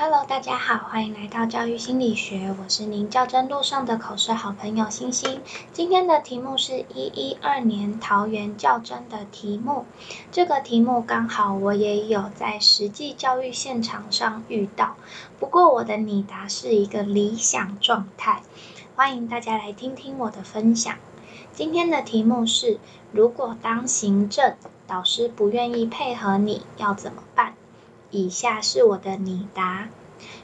Hello，大家好，欢迎来到教育心理学，我是您较真路上的口试好朋友星星。今天的题目是一一二年桃园较真的题目，这个题目刚好我也有在实际教育现场上遇到，不过我的拟答是一个理想状态，欢迎大家来听听我的分享。今天的题目是：如果当行政导师不愿意配合你，要怎么办？以下是我的拟答：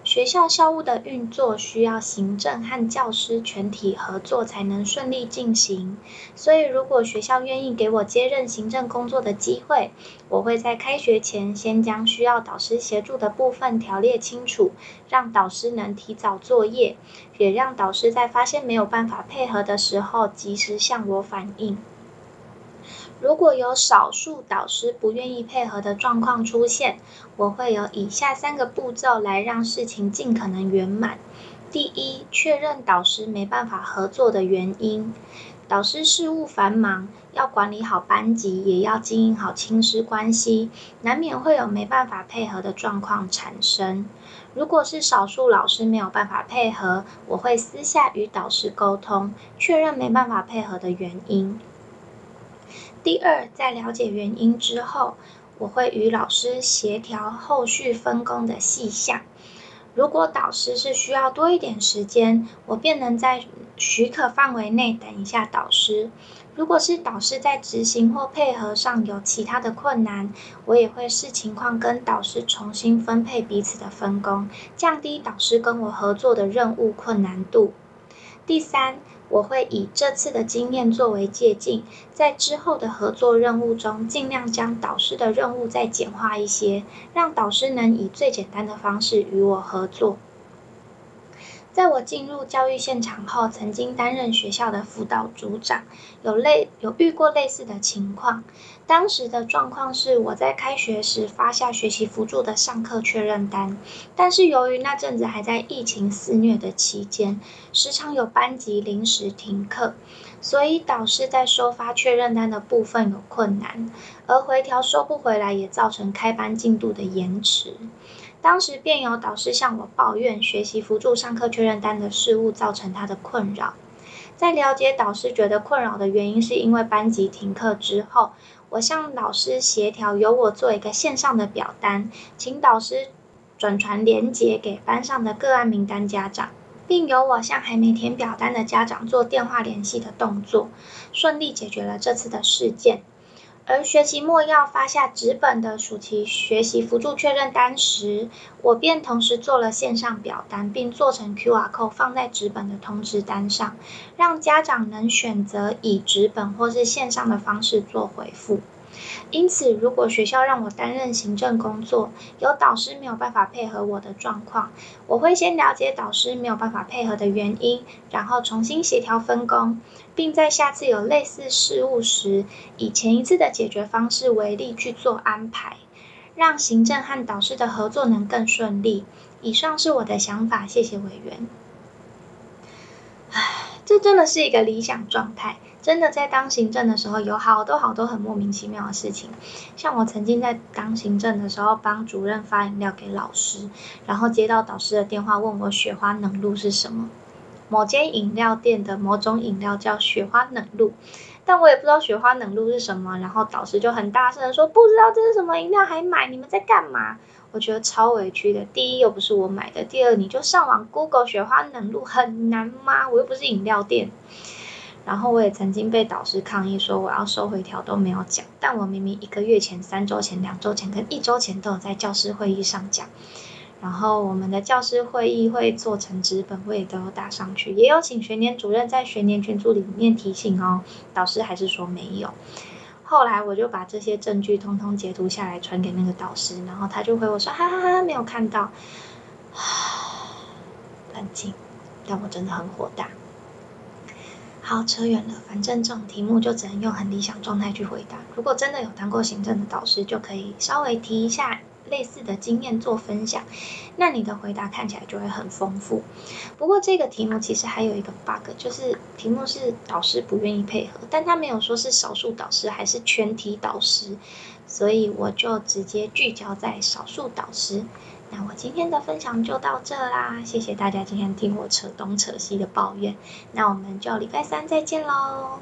学校校务的运作需要行政和教师全体合作才能顺利进行，所以如果学校愿意给我接任行政工作的机会，我会在开学前先将需要导师协助的部分条列清楚，让导师能提早作业，也让导师在发现没有办法配合的时候，及时向我反映。如果有少数导师不愿意配合的状况出现，我会有以下三个步骤来让事情尽可能圆满。第一，确认导师没办法合作的原因。导师事务繁忙，要管理好班级，也要经营好亲师关系，难免会有没办法配合的状况产生。如果是少数老师没有办法配合，我会私下与导师沟通，确认没办法配合的原因。第二，在了解原因之后，我会与老师协调后续分工的细项。如果导师是需要多一点时间，我便能在许可范围内等一下导师。如果是导师在执行或配合上有其他的困难，我也会视情况跟导师重新分配彼此的分工，降低导师跟我合作的任务困难度。第三。我会以这次的经验作为借鉴，在之后的合作任务中，尽量将导师的任务再简化一些，让导师能以最简单的方式与我合作。在我进入教育现场后，曾经担任学校的辅导组长，有类有遇过类似的情况。当时的状况是，我在开学时发下学习辅助的上课确认单，但是由于那阵子还在疫情肆虐的期间，时常有班级临时停课，所以导师在收发确认单的部分有困难，而回调收不回来，也造成开班进度的延迟。当时便有导师向我抱怨学习辅助上课确认单的事务造成他的困扰。在了解导师觉得困扰的原因是因为班级停课之后，我向老师协调由我做一个线上的表单，请导师转传连结给班上的个案名单家长，并由我向还没填表单的家长做电话联系的动作，顺利解决了这次的事件。而学期末要发下纸本的暑期学习辅助确认单时，我便同时做了线上表单，并做成 QR code 放在纸本的通知单上，让家长能选择以纸本或是线上的方式做回复。因此，如果学校让我担任行政工作，有导师没有办法配合我的状况，我会先了解导师没有办法配合的原因，然后重新协调分工，并在下次有类似事务时，以前一次的解决方式为例去做安排，让行政和导师的合作能更顺利。以上是我的想法，谢谢委员。唉，这真的是一个理想状态。真的在当行政的时候，有好多好多很莫名其妙的事情。像我曾经在当行政的时候，帮主任发饮料给老师，然后接到导师的电话，问我雪花冷露是什么。某间饮料店的某种饮料叫雪花冷露，但我也不知道雪花冷露是什么。然后导师就很大声的说：“不知道这是什么饮料还买，你们在干嘛？”我觉得超委屈的。第一又不是我买的，第二你就上网 Google 雪花冷露很难吗？我又不是饮料店。然后我也曾经被导师抗议说我要收回条都没有讲，但我明明一个月前、三周前、两周前跟一周前都有在教师会议上讲。然后我们的教师会议会做成纸本，我也都有打上去，也有请学年主任在学年群组里面提醒哦。导师还是说没有。后来我就把这些证据通通截图下来传给那个导师，然后他就回我说哈哈哈没有看到。冷静，但我真的很火大。好，扯远了。反正这种题目就只能用很理想状态去回答。如果真的有当过行政的导师，就可以稍微提一下类似的经验做分享，那你的回答看起来就会很丰富。不过这个题目其实还有一个 bug，就是题目是导师不愿意配合，但他没有说是少数导师还是全体导师，所以我就直接聚焦在少数导师。那我今天的分享就到这啦，谢谢大家今天听我扯东扯西的抱怨。那我们就礼拜三再见喽。